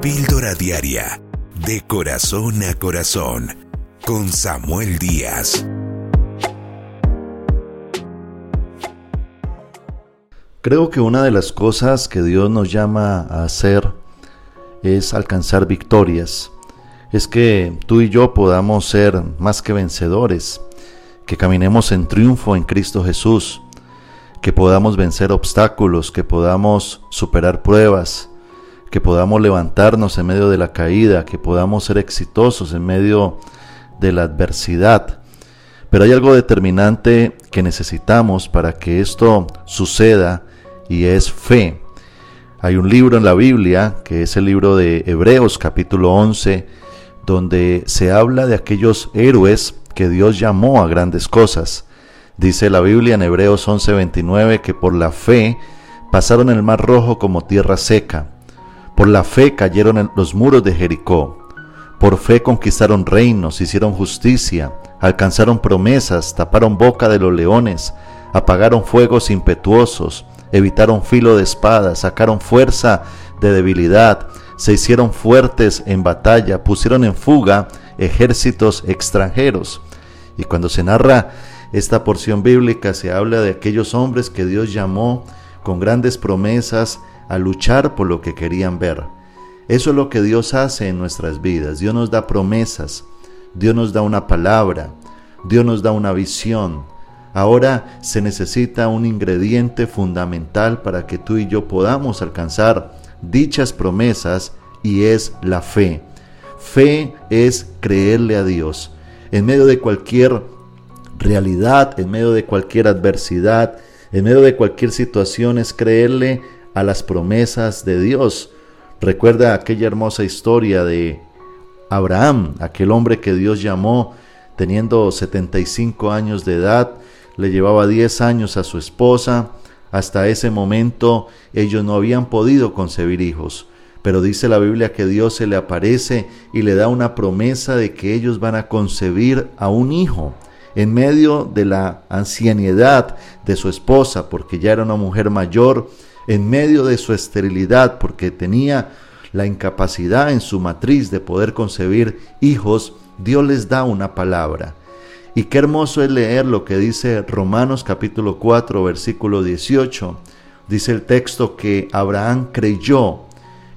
Píldora Diaria, de corazón a corazón, con Samuel Díaz. Creo que una de las cosas que Dios nos llama a hacer es alcanzar victorias. Es que tú y yo podamos ser más que vencedores, que caminemos en triunfo en Cristo Jesús, que podamos vencer obstáculos, que podamos superar pruebas, que podamos levantarnos en medio de la caída, que podamos ser exitosos en medio de la adversidad. Pero hay algo determinante que necesitamos para que esto suceda y es fe. Hay un libro en la Biblia, que es el libro de Hebreos capítulo 11, donde se habla de aquellos héroes que Dios llamó a grandes cosas. Dice la Biblia en Hebreos 11:29 que por la fe pasaron el mar rojo como tierra seca por la fe cayeron en los muros de Jericó. Por fe conquistaron reinos, hicieron justicia, alcanzaron promesas, taparon boca de los leones, apagaron fuegos impetuosos, evitaron filo de espada, sacaron fuerza de debilidad, se hicieron fuertes en batalla, pusieron en fuga ejércitos extranjeros. Y cuando se narra esta porción bíblica se habla de aquellos hombres que Dios llamó con grandes promesas a luchar por lo que querían ver. Eso es lo que Dios hace en nuestras vidas. Dios nos da promesas, Dios nos da una palabra, Dios nos da una visión. Ahora se necesita un ingrediente fundamental para que tú y yo podamos alcanzar dichas promesas y es la fe. Fe es creerle a Dios. En medio de cualquier realidad, en medio de cualquier adversidad, en medio de cualquier situación, es creerle a las promesas de Dios. Recuerda aquella hermosa historia de Abraham, aquel hombre que Dios llamó teniendo 75 años de edad, le llevaba 10 años a su esposa, hasta ese momento ellos no habían podido concebir hijos, pero dice la Biblia que Dios se le aparece y le da una promesa de que ellos van a concebir a un hijo. En medio de la ancianidad de su esposa, porque ya era una mujer mayor, en medio de su esterilidad, porque tenía la incapacidad en su matriz de poder concebir hijos, Dios les da una palabra. Y qué hermoso es leer lo que dice Romanos capítulo 4, versículo 18. Dice el texto que Abraham creyó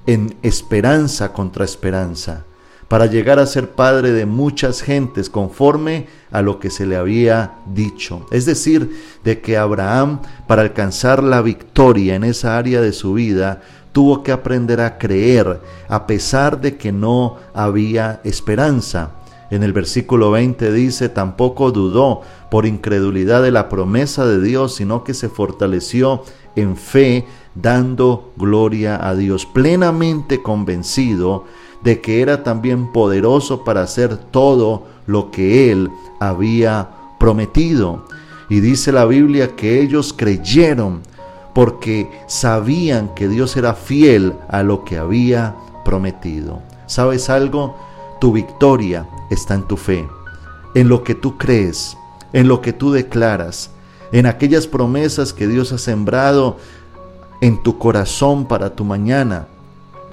en esperanza contra esperanza para llegar a ser padre de muchas gentes conforme a lo que se le había dicho. Es decir, de que Abraham, para alcanzar la victoria en esa área de su vida, tuvo que aprender a creer a pesar de que no había esperanza. En el versículo 20 dice, tampoco dudó por incredulidad de la promesa de Dios, sino que se fortaleció en fe, dando gloria a Dios, plenamente convencido de que era también poderoso para hacer todo lo que él había prometido. Y dice la Biblia que ellos creyeron porque sabían que Dios era fiel a lo que había prometido. ¿Sabes algo? Tu victoria está en tu fe, en lo que tú crees, en lo que tú declaras, en aquellas promesas que Dios ha sembrado en tu corazón para tu mañana.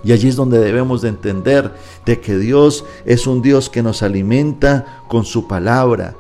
Y allí es donde debemos de entender de que Dios es un Dios que nos alimenta con su palabra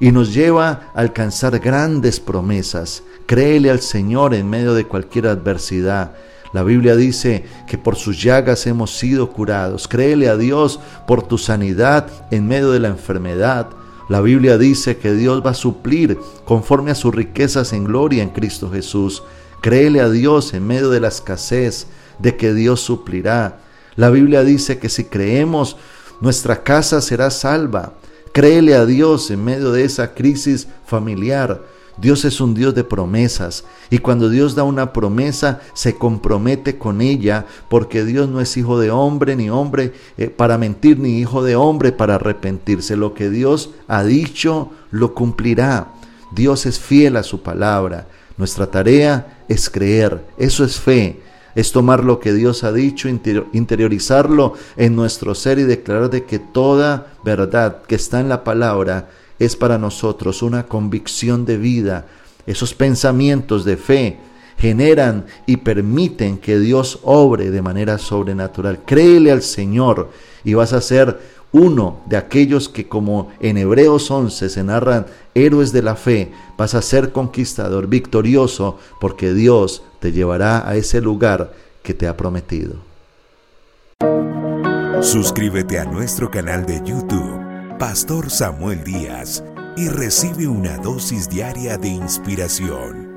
y nos lleva a alcanzar grandes promesas. Créele al Señor en medio de cualquier adversidad. La Biblia dice que por sus llagas hemos sido curados. Créele a Dios por tu sanidad en medio de la enfermedad. La Biblia dice que Dios va a suplir conforme a sus riquezas en gloria en Cristo Jesús. Créele a Dios en medio de la escasez de que Dios suplirá. La Biblia dice que si creemos, nuestra casa será salva. Créele a Dios en medio de esa crisis familiar. Dios es un Dios de promesas y cuando Dios da una promesa se compromete con ella porque Dios no es hijo de hombre ni hombre eh, para mentir ni hijo de hombre para arrepentirse. Lo que Dios ha dicho lo cumplirá. Dios es fiel a su palabra. Nuestra tarea es creer. Eso es fe es tomar lo que Dios ha dicho, interiorizarlo en nuestro ser y declarar de que toda verdad que está en la palabra es para nosotros una convicción de vida, esos pensamientos de fe, generan y permiten que Dios obre de manera sobrenatural. Créele al Señor y vas a ser uno de aquellos que como en Hebreos 11 se narran héroes de la fe, vas a ser conquistador, victorioso, porque Dios te llevará a ese lugar que te ha prometido. Suscríbete a nuestro canal de YouTube, Pastor Samuel Díaz, y recibe una dosis diaria de inspiración.